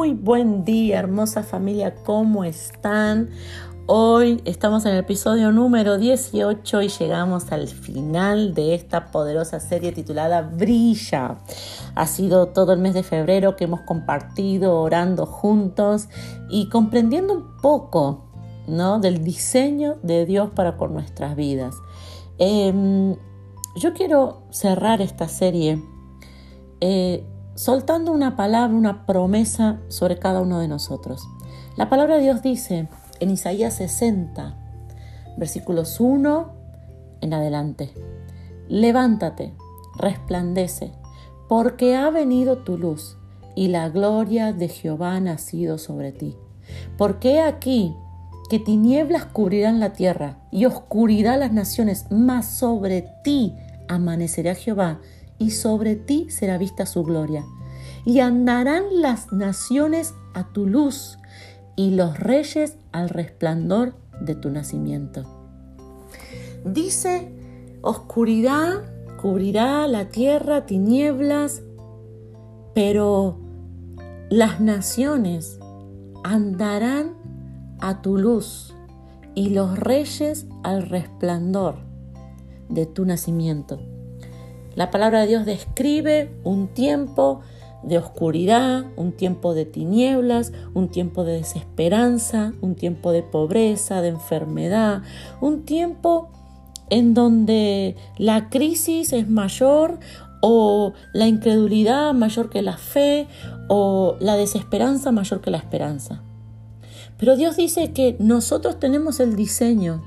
Muy buen día, hermosa familia, ¿cómo están? Hoy estamos en el episodio número 18 y llegamos al final de esta poderosa serie titulada Brilla. Ha sido todo el mes de febrero que hemos compartido orando juntos y comprendiendo un poco ¿no? del diseño de Dios para con nuestras vidas. Em, yo quiero cerrar esta serie eh, soltando una palabra, una promesa sobre cada uno de nosotros. La palabra de Dios dice en Isaías 60, versículos 1 en adelante, levántate, resplandece, porque ha venido tu luz y la gloria de Jehová ha nacido sobre ti. Porque aquí que tinieblas cubrirán la tierra y oscuridad las naciones, mas sobre ti amanecerá Jehová y sobre ti será vista su gloria. Y andarán las naciones a tu luz y los reyes al resplandor de tu nacimiento. Dice, oscuridad cubrirá la tierra, tinieblas, pero las naciones andarán a tu luz y los reyes al resplandor de tu nacimiento. La palabra de Dios describe un tiempo de oscuridad, un tiempo de tinieblas, un tiempo de desesperanza, un tiempo de pobreza, de enfermedad, un tiempo en donde la crisis es mayor o la incredulidad mayor que la fe o la desesperanza mayor que la esperanza. Pero Dios dice que nosotros tenemos el diseño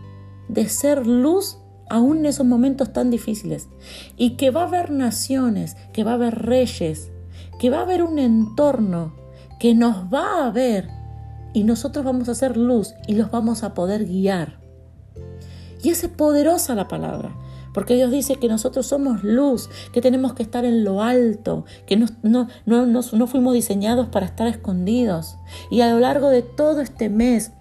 de ser luz aún en esos momentos tan difíciles. Y que va a haber naciones, que va a haber reyes, que va a haber un entorno que nos va a ver y nosotros vamos a hacer luz y los vamos a poder guiar. Y es poderosa la palabra, porque Dios dice que nosotros somos luz, que tenemos que estar en lo alto, que no, no, no, no fuimos diseñados para estar escondidos. Y a lo largo de todo este mes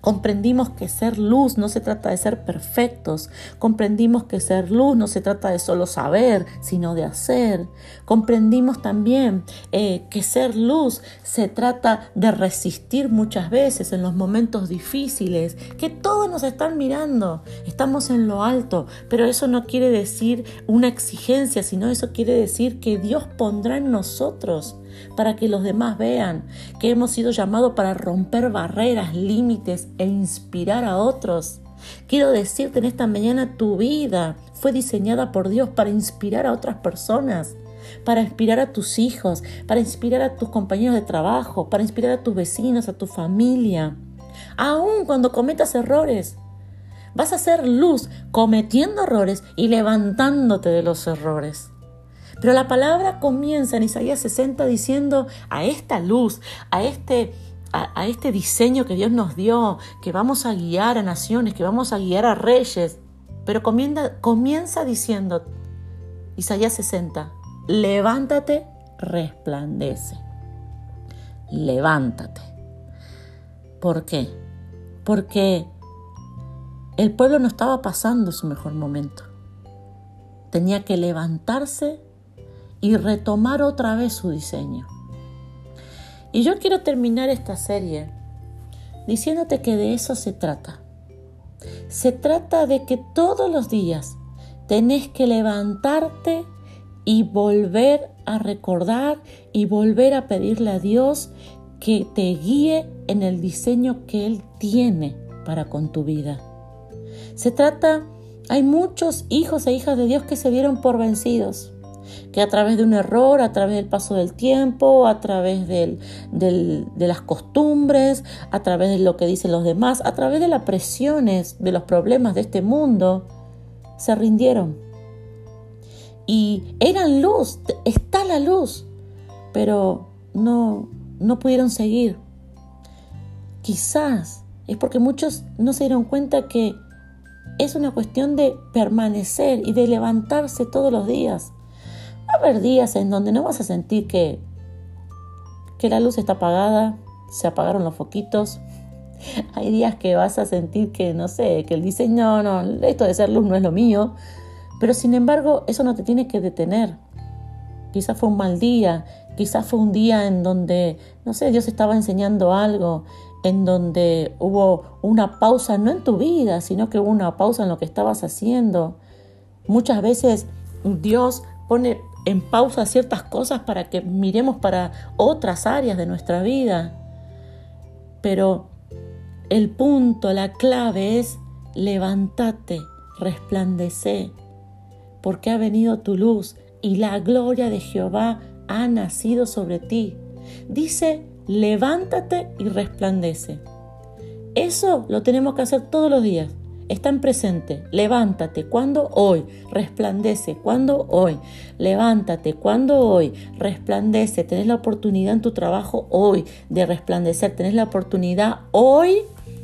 Comprendimos que ser luz no se trata de ser perfectos. Comprendimos que ser luz no se trata de solo saber, sino de hacer. Comprendimos también eh, que ser luz se trata de resistir muchas veces en los momentos difíciles, que todos nos están mirando. Estamos en lo alto, pero eso no quiere decir una exigencia, sino eso quiere decir que Dios pondrá en nosotros para que los demás vean que hemos sido llamados para romper barreras, límites e inspirar a otros. Quiero decirte en esta mañana, tu vida fue diseñada por Dios para inspirar a otras personas, para inspirar a tus hijos, para inspirar a tus compañeros de trabajo, para inspirar a tus vecinos, a tu familia. Aun cuando cometas errores, vas a ser luz cometiendo errores y levantándote de los errores. Pero la palabra comienza en Isaías 60 diciendo a esta luz, a este, a, este diseño que Dios nos dio, que vamos a guiar a naciones, que vamos a guiar a reyes. Pero comienza, comienza diciendo, Isaías 60, levántate, resplandece. Levántate. ¿Por qué? Porque el pueblo no estaba pasando su mejor momento. Tenía que levantarse y retomar otra vez su diseño. Y yo quiero terminar esta serie diciéndote que de eso se trata. Se trata de que todos los días tenés que levantarte y volver a recordar y volver a pedirle a Dios que te guíe en el diseño que Él tiene para con tu vida. Se trata, hay muchos hijos e hijas de Dios que se dieron por vencidos que a través de un error, a través del paso del tiempo, a través de las costumbres, a través de lo que dicen los demás, a través de las presiones, de los problemas de este mundo, se rindieron. Y eran luz, está la luz, pero no, no pudieron seguir. Quizás es porque muchos no se dieron cuenta que es una cuestión de permanecer y de levantarse todos los días Va a haber días en donde no vas a sentir que, que la luz está apagada, se apagaron los foquitos. Hay días que vas a sentir que, no sé, que el diseño, no, no, esto de ser luz no es lo mío. Pero sin embargo, eso no te tiene que detener. quizás fue un mal día, quizás fue un día en donde, no sé, Dios estaba enseñando algo, en donde hubo una pausa, no en tu vida, sino que hubo una pausa en lo que estabas haciendo. Muchas veces Dios pone en pausa ciertas cosas para que miremos para otras áreas de nuestra vida. Pero el punto, la clave es levántate, resplandece, porque ha venido tu luz y la gloria de Jehová ha nacido sobre ti. Dice, levántate y resplandece. Eso lo tenemos que hacer todos los días. Está en presente. Levántate. ¿Cuándo? Hoy. Resplandece. ¿Cuándo? Hoy. Levántate. ¿Cuándo? Hoy. Resplandece. Tenés la oportunidad en tu trabajo hoy de resplandecer. Tenés la oportunidad hoy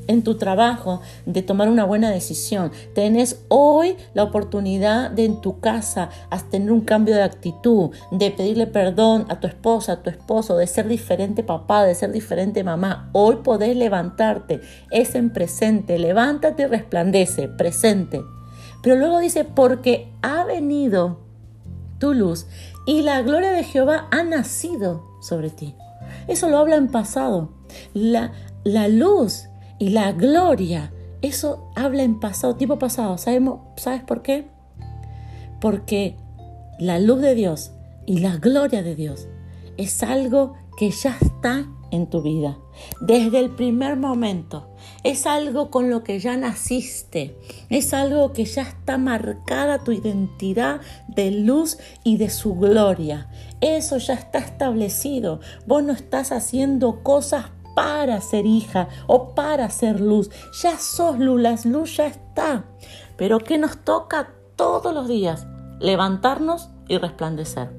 en tu trabajo de tomar una buena decisión. Tenés hoy la oportunidad de en tu casa tener un cambio de actitud, de pedirle perdón a tu esposa, a tu esposo, de ser diferente papá, de ser diferente mamá. Hoy podés levantarte, es en presente, levántate y resplandece, presente. Pero luego dice, porque ha venido tu luz y la gloria de Jehová ha nacido sobre ti. Eso lo habla en pasado. La, la luz y la gloria, eso habla en pasado, tipo pasado. ¿Sabemos, ¿Sabes por qué? Porque la luz de Dios y la gloria de Dios es algo que ya está en tu vida. Desde el primer momento. Es algo con lo que ya naciste. Es algo que ya está marcada tu identidad de luz y de su gloria. Eso ya está establecido. Vos no estás haciendo cosas para ser hija o para ser luz. Ya sos luz, la luz ya está. Pero ¿qué nos toca todos los días? Levantarnos y resplandecer.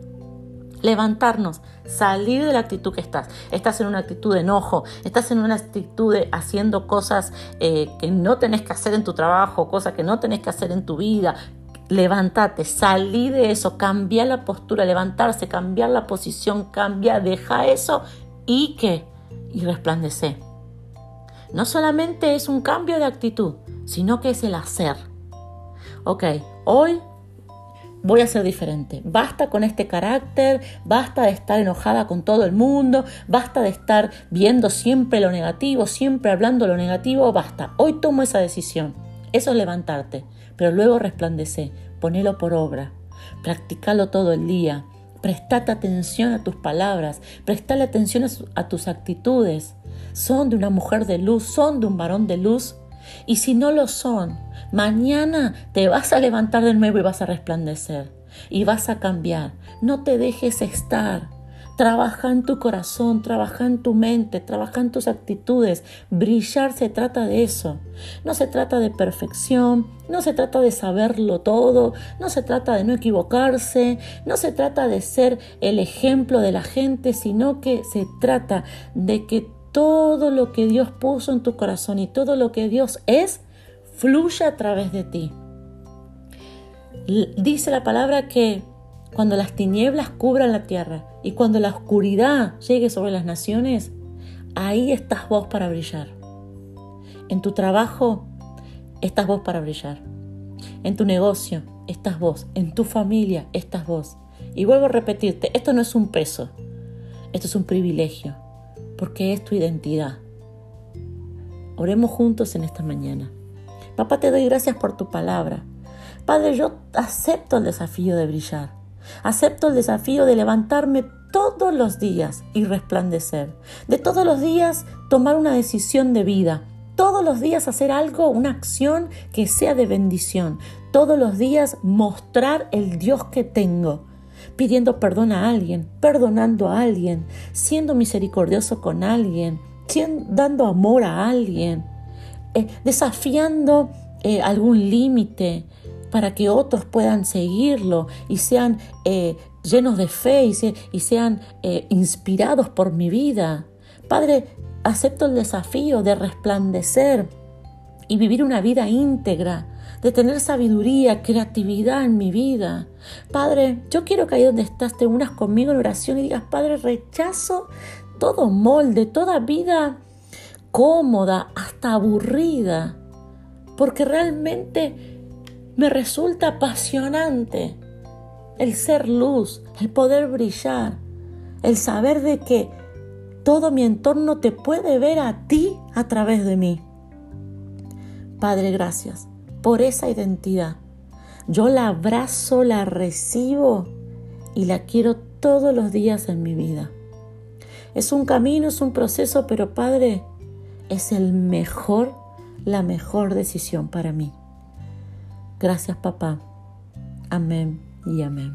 Levantarnos, salir de la actitud que estás. Estás en una actitud de enojo, estás en una actitud de haciendo cosas eh, que no tenés que hacer en tu trabajo, cosas que no tenés que hacer en tu vida, levántate, salí de eso, cambia la postura, levantarse, cambiar la posición, cambia, deja eso y que y resplandece. No solamente es un cambio de actitud, sino que es el hacer. Ok, hoy voy a ser diferente. Basta con este carácter, basta de estar enojada con todo el mundo, basta de estar viendo siempre lo negativo, siempre hablando lo negativo, basta. Hoy tomo esa decisión. Eso es levantarte, pero luego resplandece, ponelo por obra, practicalo todo el día, Prestate atención a tus palabras, prestale atención a, tus actitudes. Son de una mujer de luz, son de un varón de luz. Y si no lo son, mañana te vas a levantar de nuevo y vas a resplandecer y vas a cambiar. No te dejes estar. Trabaja en tu corazón, trabaja en tu mente, trabaja en tus actitudes. Brillar se trata de eso. No se trata de perfección, no se trata de saberlo todo, no se trata de no equivocarse, no se trata de ser el ejemplo de la gente, sino que se trata de que todo lo que Dios puso en tu corazón y todo lo que Dios es, fluya a través de ti. Dice la palabra que cuando las tinieblas cubran la tierra y cuando la oscuridad llegue sobre las naciones, ahí estás vos para brillar. En tu trabajo estás vos para brillar. En tu negocio estás vos. En tu familia estás vos. Y vuelvo a repetirte, esto no es un peso, esto es un privilegio, porque es tu identidad. Oremos juntos en esta mañana. Papá, te doy gracias por tu palabra. Padre, yo acepto el desafío de brillar. Acepto el desafío de levantarme todos los días y resplandecer. De todos los días tomar una decisión de vida. Todos los días hacer algo, una acción que sea de bendición. Todos los días mostrar el Dios que tengo. Pidiendo perdón a alguien, perdonando a alguien, siendo misericordioso con alguien, dando amor a alguien, eh, desafiando eh, algún límite, para que otros puedan seguirlo y sean eh, llenos de fe y, sean eh, inspirados por mi vida. Padre, acepto el desafío de resplandecer y vivir una vida íntegra, de tener sabiduría, creatividad en mi vida. Padre, yo quiero que ahí donde estás te unas conmigo en oración y digas, Padre, rechazo todo molde, toda vida cómoda, hasta aburrida, porque realmente me resulta apasionante el ser luz, el poder brillar, el saber de que todo mi entorno te puede ver a ti a través de mí. Padre, gracias por esa identidad. Yo la abrazo, la recibo y la quiero todos los días en mi vida. Es un camino, es un proceso, pero Padre, es el mejor, la mejor decisión para mí. Gracias papá. Amén y amén.